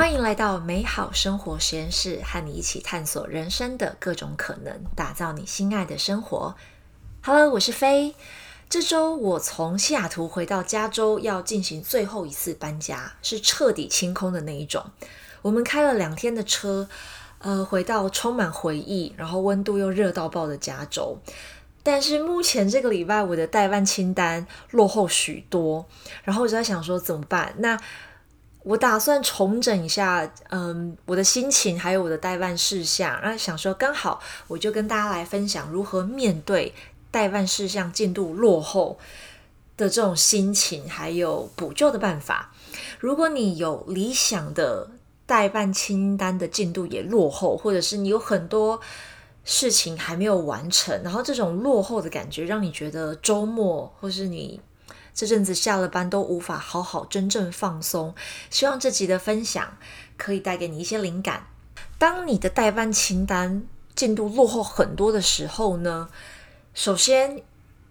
欢迎来到美好生活实验室，和你一起探索人生的各种可能，打造你心爱的生活。Hello，我是飞。这周我从西雅图回到加州，要进行最后一次搬家，是彻底清空的那一种。我们开了两天的车，呃，回到充满回忆，然后温度又热到爆的加州。但是目前这个礼拜我的代办清单落后许多，然后我就在想说怎么办？那我打算重整一下，嗯，我的心情还有我的代办事项，然后想说刚好我就跟大家来分享如何面对代办事项进度落后的这种心情，还有补救的办法。如果你有理想的代办清单的进度也落后，或者是你有很多事情还没有完成，然后这种落后的感觉让你觉得周末或是你。这阵子下了班都无法好好真正放松，希望这集的分享可以带给你一些灵感。当你的代办清单进度落后很多的时候呢，首先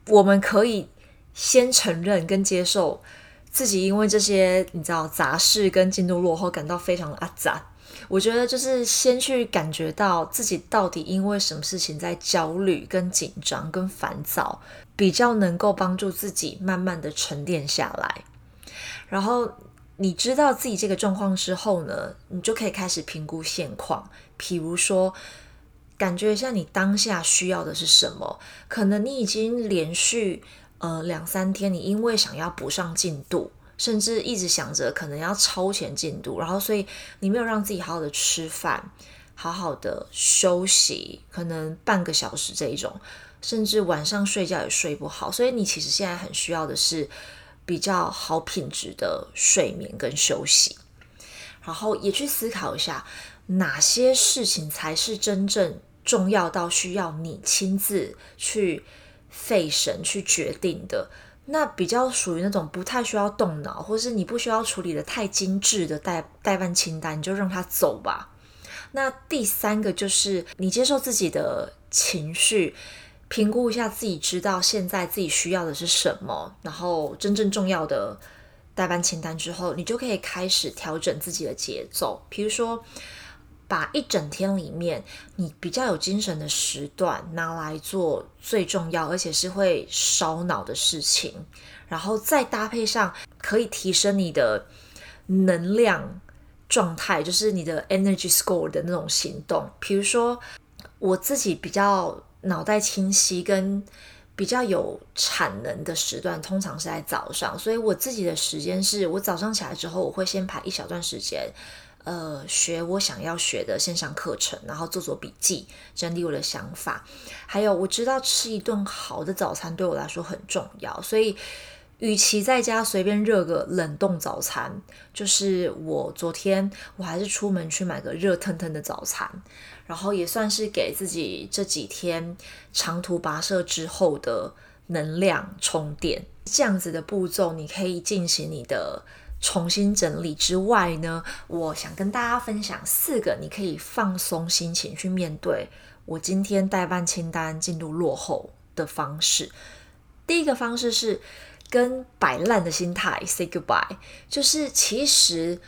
我们可以先承认跟接受自己因为这些你知道杂事跟进度落后感到非常的阿杂。我觉得就是先去感觉到自己到底因为什么事情在焦虑、跟紧张、跟烦躁，比较能够帮助自己慢慢的沉淀下来。然后你知道自己这个状况之后呢，你就可以开始评估现况。譬如说，感觉一下你当下需要的是什么？可能你已经连续呃两三天，你因为想要补上进度。甚至一直想着可能要超前进度，然后所以你没有让自己好好的吃饭，好好的休息，可能半个小时这一种，甚至晚上睡觉也睡不好，所以你其实现在很需要的是比较好品质的睡眠跟休息，然后也去思考一下哪些事情才是真正重要到需要你亲自去费神去决定的。那比较属于那种不太需要动脑，或是你不需要处理的太精致的代代办清单，你就让它走吧。那第三个就是你接受自己的情绪，评估一下自己知道现在自己需要的是什么，然后真正重要的代办清单之后，你就可以开始调整自己的节奏，比如说。把一整天里面你比较有精神的时段拿来做最重要而且是会烧脑的事情，然后再搭配上可以提升你的能量状态，就是你的 energy score 的那种行动。比如说，我自己比较脑袋清晰跟比较有产能的时段，通常是在早上，所以我自己的时间是我早上起来之后，我会先排一小段时间。呃，学我想要学的线上课程，然后做做笔记，整理我的想法。还有，我知道吃一顿好的早餐对我来说很重要，所以，与其在家随便热个冷冻早餐，就是我昨天我还是出门去买个热腾腾的早餐，然后也算是给自己这几天长途跋涉之后的能量充电。这样子的步骤，你可以进行你的。重新整理之外呢，我想跟大家分享四个你可以放松心情去面对我今天代办清单进度落后的方式。第一个方式是跟摆烂的心态 say goodbye，就是其实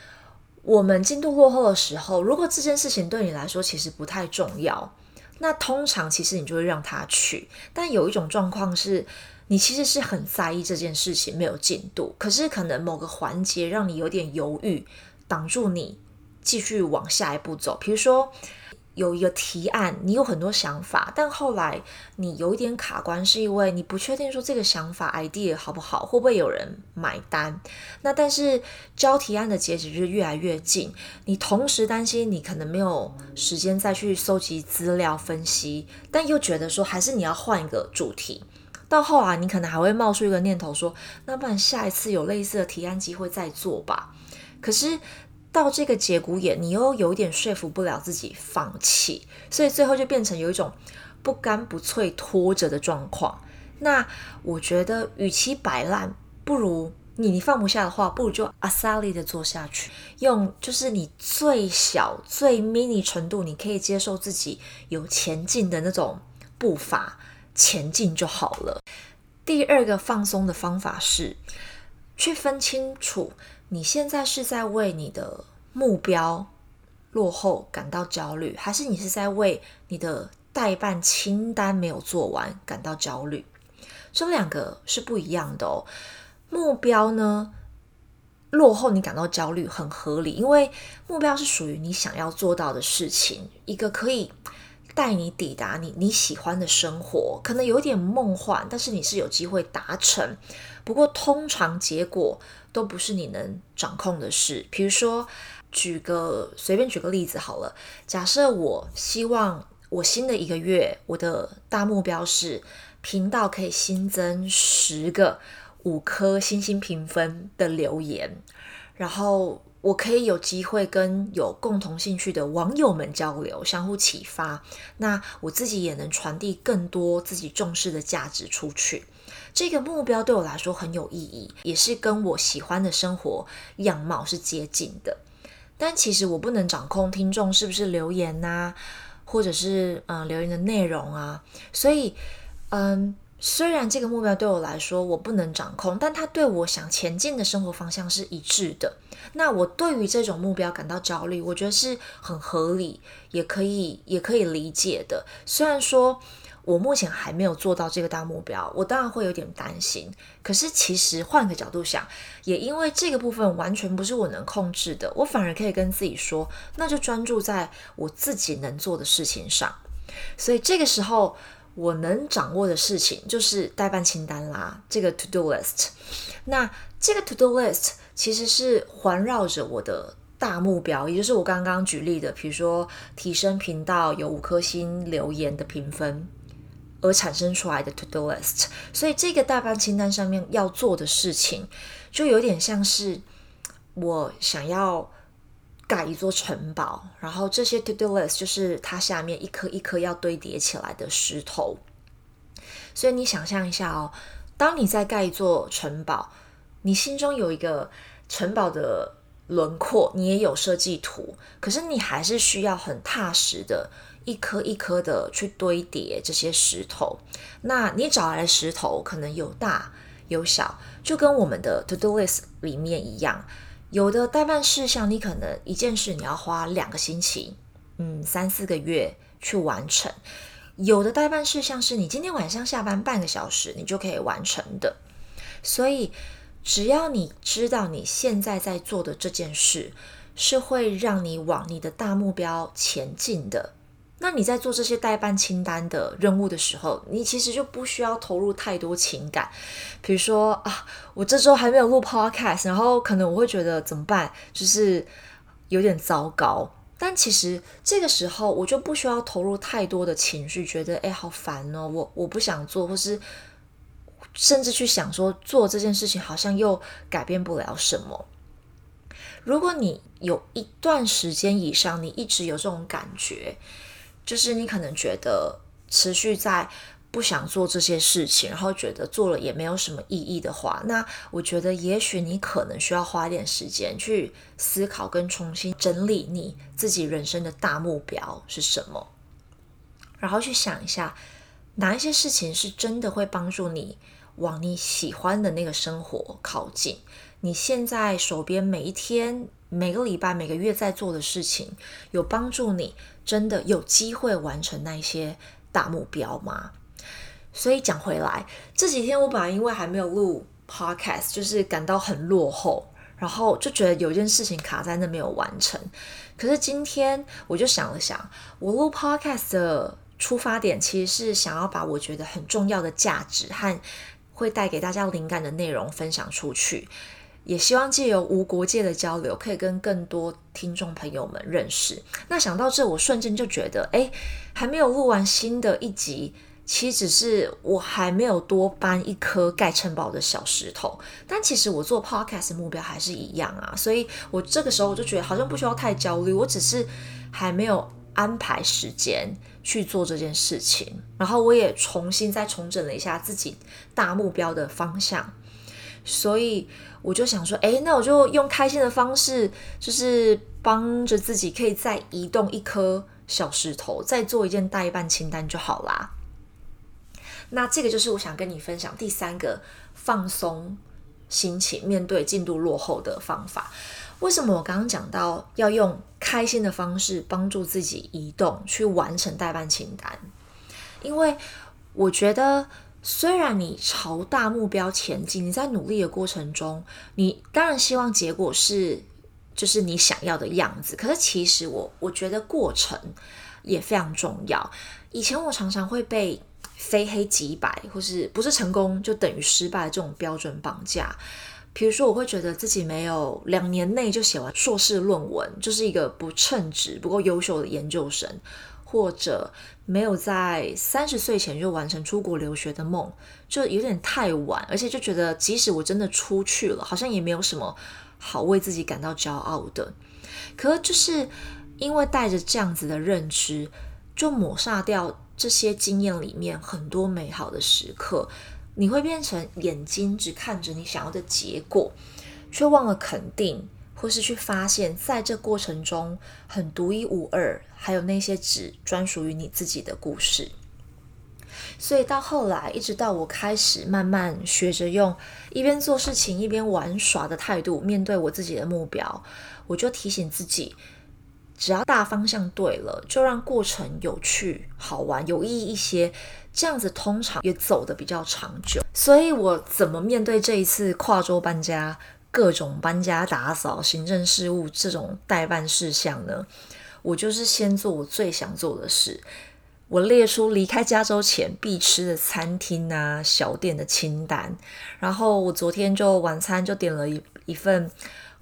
我们进度落后的时候，如果这件事情对你来说其实不太重要，那通常其实你就会让他去。但有一种状况是。你其实是很在意这件事情没有进度，可是可能某个环节让你有点犹豫，挡住你继续往下一步走。比如说有一个提案，你有很多想法，但后来你有一点卡关，是因为你不确定说这个想法 idea 好不好，会不会有人买单。那但是交提案的截止日越来越近，你同时担心你可能没有时间再去搜集资料分析，但又觉得说还是你要换一个主题。到后来，你可能还会冒出一个念头，说：“那不然下一次有类似的提案机会再做吧。”可是到这个节骨眼，你又有点说服不了自己放弃，所以最后就变成有一种不干不脆拖着的状况。那我觉得，与其摆烂，不如你你放不下的话，不如就阿萨利的做下去，用就是你最小最 mini 程度，你可以接受自己有前进的那种步伐。前进就好了。第二个放松的方法是，去分清楚你现在是在为你的目标落后感到焦虑，还是你是在为你的代办清单没有做完感到焦虑？这两个是不一样的哦。目标呢，落后你感到焦虑很合理，因为目标是属于你想要做到的事情，一个可以带你抵达你你喜欢的生活，可能有点梦幻，但是你是有机会达成。不过通常结果都不是你能掌控的事。比如说，举个随便举个例子好了，假设我希望我新的一个月，我的大目标是频道可以新增十个。五颗星星评分的留言，然后我可以有机会跟有共同兴趣的网友们交流，相互启发。那我自己也能传递更多自己重视的价值出去。这个目标对我来说很有意义，也是跟我喜欢的生活样貌是接近的。但其实我不能掌控听众是不是留言呐，或者是嗯留言的内容啊，所以嗯。虽然这个目标对我来说我不能掌控，但它对我想前进的生活方向是一致的。那我对于这种目标感到焦虑，我觉得是很合理，也可以也可以理解的。虽然说我目前还没有做到这个大目标，我当然会有点担心。可是其实换个角度想，也因为这个部分完全不是我能控制的，我反而可以跟自己说，那就专注在我自己能做的事情上。所以这个时候。我能掌握的事情就是代办清单啦，这个 to do list。那这个 to do list 其实是环绕着我的大目标，也就是我刚刚举例的，比如说提升频道有五颗星留言的评分而产生出来的 to do list。所以这个代办清单上面要做的事情，就有点像是我想要。盖一座城堡，然后这些 to do list 就是它下面一颗一颗要堆叠起来的石头。所以你想象一下哦，当你在盖一座城堡，你心中有一个城堡的轮廓，你也有设计图，可是你还是需要很踏实的一颗一颗的去堆叠这些石头。那你找来的石头可能有大有小，就跟我们的 to do list 里面一样。有的代办事项，你可能一件事你要花两个星期，嗯，三四个月去完成；有的代办事项是你今天晚上下班半个小时，你就可以完成的。所以，只要你知道你现在在做的这件事是会让你往你的大目标前进的。那你在做这些代办清单的任务的时候，你其实就不需要投入太多情感。比如说啊，我这周还没有录 podcast，然后可能我会觉得怎么办，就是有点糟糕。但其实这个时候我就不需要投入太多的情绪，觉得哎好烦哦，我我不想做，或是甚至去想说做这件事情好像又改变不了什么。如果你有一段时间以上，你一直有这种感觉。就是你可能觉得持续在不想做这些事情，然后觉得做了也没有什么意义的话，那我觉得也许你可能需要花点时间去思考跟重新整理你自己人生的大目标是什么，然后去想一下哪一些事情是真的会帮助你往你喜欢的那个生活靠近。你现在手边每一天。每个礼拜、每个月在做的事情，有帮助你真的有机会完成那些大目标吗？所以讲回来，这几天我本来因为还没有录 podcast，就是感到很落后，然后就觉得有件事情卡在那没有完成。可是今天我就想了想，我录 podcast 的出发点其实是想要把我觉得很重要的价值和会带给大家灵感的内容分享出去。也希望借由无国界的交流，可以跟更多听众朋友们认识。那想到这，我瞬间就觉得，哎，还没有录完新的一集，其实只是我还没有多搬一颗盖城堡的小石头。但其实我做 podcast 目标还是一样啊，所以我这个时候我就觉得好像不需要太焦虑，我只是还没有安排时间去做这件事情。然后我也重新再重整了一下自己大目标的方向，所以。我就想说，哎，那我就用开心的方式，就是帮着自己可以再移动一颗小石头，再做一件代办清单就好啦。那这个就是我想跟你分享第三个放松心情、面对进度落后的方法。为什么我刚刚讲到要用开心的方式帮助自己移动，去完成代办清单？因为我觉得，虽然你朝大目标前进，你在努力的过程中，你当然希望结果是就是你想要的样子。可是其实我我觉得过程也非常重要。以前我常常会被非黑即白，或是不是成功就等于失败这种标准绑架。比如说，我会觉得自己没有两年内就写完硕士论文，就是一个不称职、不够优秀的研究生，或者没有在三十岁前就完成出国留学的梦，就有点太晚。而且就觉得，即使我真的出去了，好像也没有什么好为自己感到骄傲的。可就是因为带着这样子的认知，就抹杀掉这些经验里面很多美好的时刻。你会变成眼睛只看着你想要的结果，却忘了肯定，或是去发现，在这过程中很独一无二，还有那些只专属于你自己的故事。所以到后来，一直到我开始慢慢学着用一边做事情一边玩耍的态度面对我自己的目标，我就提醒自己。只要大方向对了，就让过程有趣、好玩、有意义一些，这样子通常也走得比较长久。所以我怎么面对这一次跨州搬家、各种搬家打扫、行政事务这种代办事项呢？我就是先做我最想做的事，我列出离开加州前必吃的餐厅啊、小店的清单，然后我昨天就晚餐就点了一一份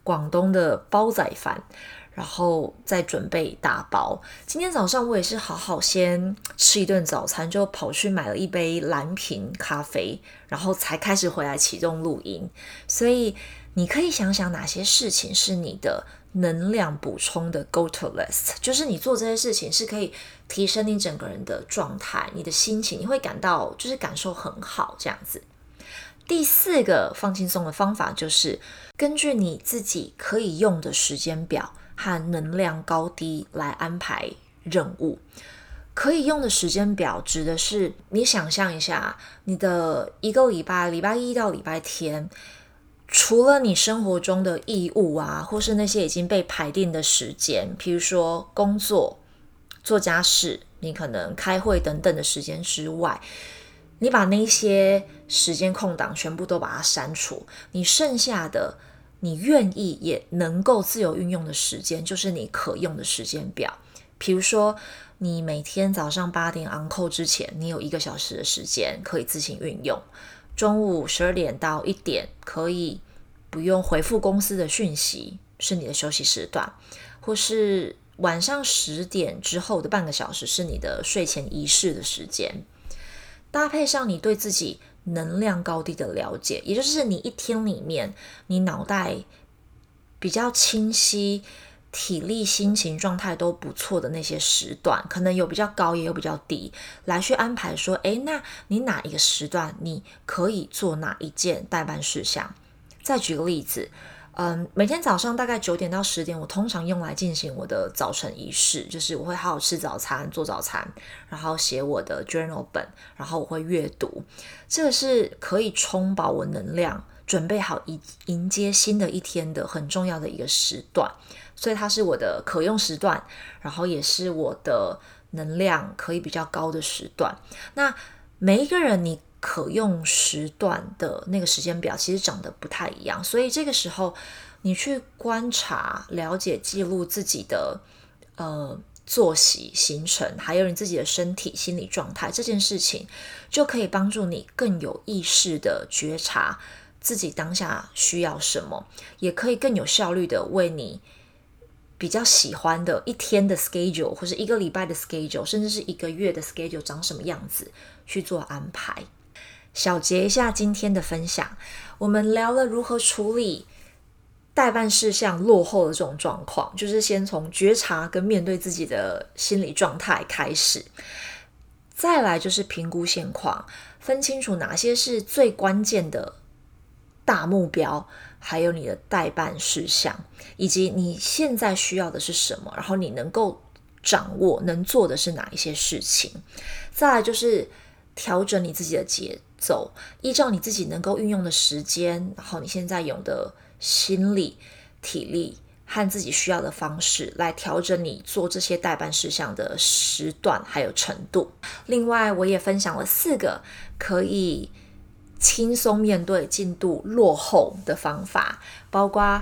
广东的煲仔饭。然后再准备打包。今天早上我也是好好先吃一顿早餐，就跑去买了一杯蓝瓶咖啡，然后才开始回来启动录音。所以你可以想想哪些事情是你的能量补充的 go to list，就是你做这些事情是可以提升你整个人的状态、你的心情，你会感到就是感受很好这样子。第四个放轻松的方法就是根据你自己可以用的时间表。和能量高低来安排任务，可以用的时间表指的是你想象一下，你的一个礼拜，礼拜一到礼拜天，除了你生活中的义务啊，或是那些已经被排定的时间，譬如说工作、做家事，你可能开会等等的时间之外，你把那些时间空档全部都把它删除，你剩下的。你愿意也能够自由运用的时间，就是你可用的时间表。比如说，你每天早上八点 on call 之前，你有一个小时的时间可以自行运用；中午十二点到一点可以不用回复公司的讯息，是你的休息时段；或是晚上十点之后的半个小时是你的睡前仪式的时间。搭配上你对自己。能量高低的了解，也就是你一天里面，你脑袋比较清晰、体力、心情状态都不错的那些时段，可能有比较高，也有比较低，来去安排说，诶，那你哪一个时段你可以做哪一件代办事项？再举个例子。嗯，每天早上大概九点到十点，我通常用来进行我的早晨仪式，就是我会好好吃早餐，做早餐，然后写我的 journal 本，然后我会阅读，这个是可以充饱我能量，准备好迎迎接新的一天的很重要的一个时段，所以它是我的可用时段，然后也是我的能量可以比较高的时段。那每一个人你。可用时段的那个时间表其实长得不太一样，所以这个时候你去观察、了解、记录自己的呃作息行程，还有你自己的身体、心理状态，这件事情就可以帮助你更有意识的觉察自己当下需要什么，也可以更有效率的为你比较喜欢的一天的 schedule，或者一个礼拜的 schedule，甚至是一个月的 schedule 长什么样子去做安排。小结一下今天的分享，我们聊了如何处理代办事项落后的这种状况，就是先从觉察跟面对自己的心理状态开始，再来就是评估现况，分清楚哪些是最关键的大目标，还有你的代办事项，以及你现在需要的是什么，然后你能够掌握能做的是哪一些事情，再来就是调整你自己的节。奏，依照你自己能够运用的时间，然后你现在有的心理、体力，和自己需要的方式来调整你做这些代办事项的时段还有程度。另外，我也分享了四个可以轻松面对进度落后的方法，包括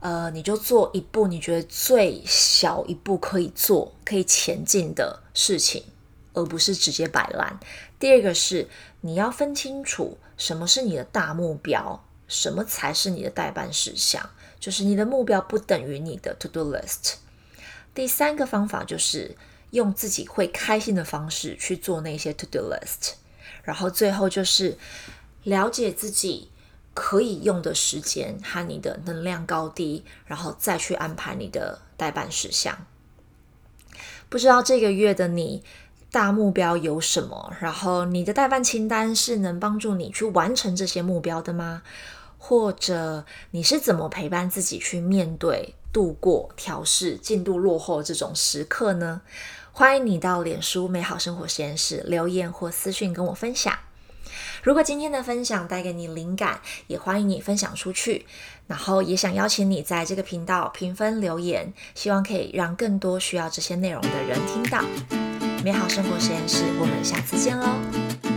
呃，你就做一步你觉得最小一步可以做、可以前进的事情，而不是直接摆烂。第二个是你要分清楚什么是你的大目标，什么才是你的代办事项。就是你的目标不等于你的 to do list。第三个方法就是用自己会开心的方式去做那些 to do list。然后最后就是了解自己可以用的时间和你的能量高低，然后再去安排你的代办事项。不知道这个月的你大目标有什么？然后你的代办清单是能帮助你去完成这些目标的吗？或者你是怎么陪伴自己去面对、度过、调试进度落后这种时刻呢？欢迎你到脸书美好生活实验室留言或私讯跟我分享。如果今天的分享带给你灵感，也欢迎你分享出去。然后也想邀请你在这个频道评分留言，希望可以让更多需要这些内容的人听到。美好生活实验室，我们下次见喽！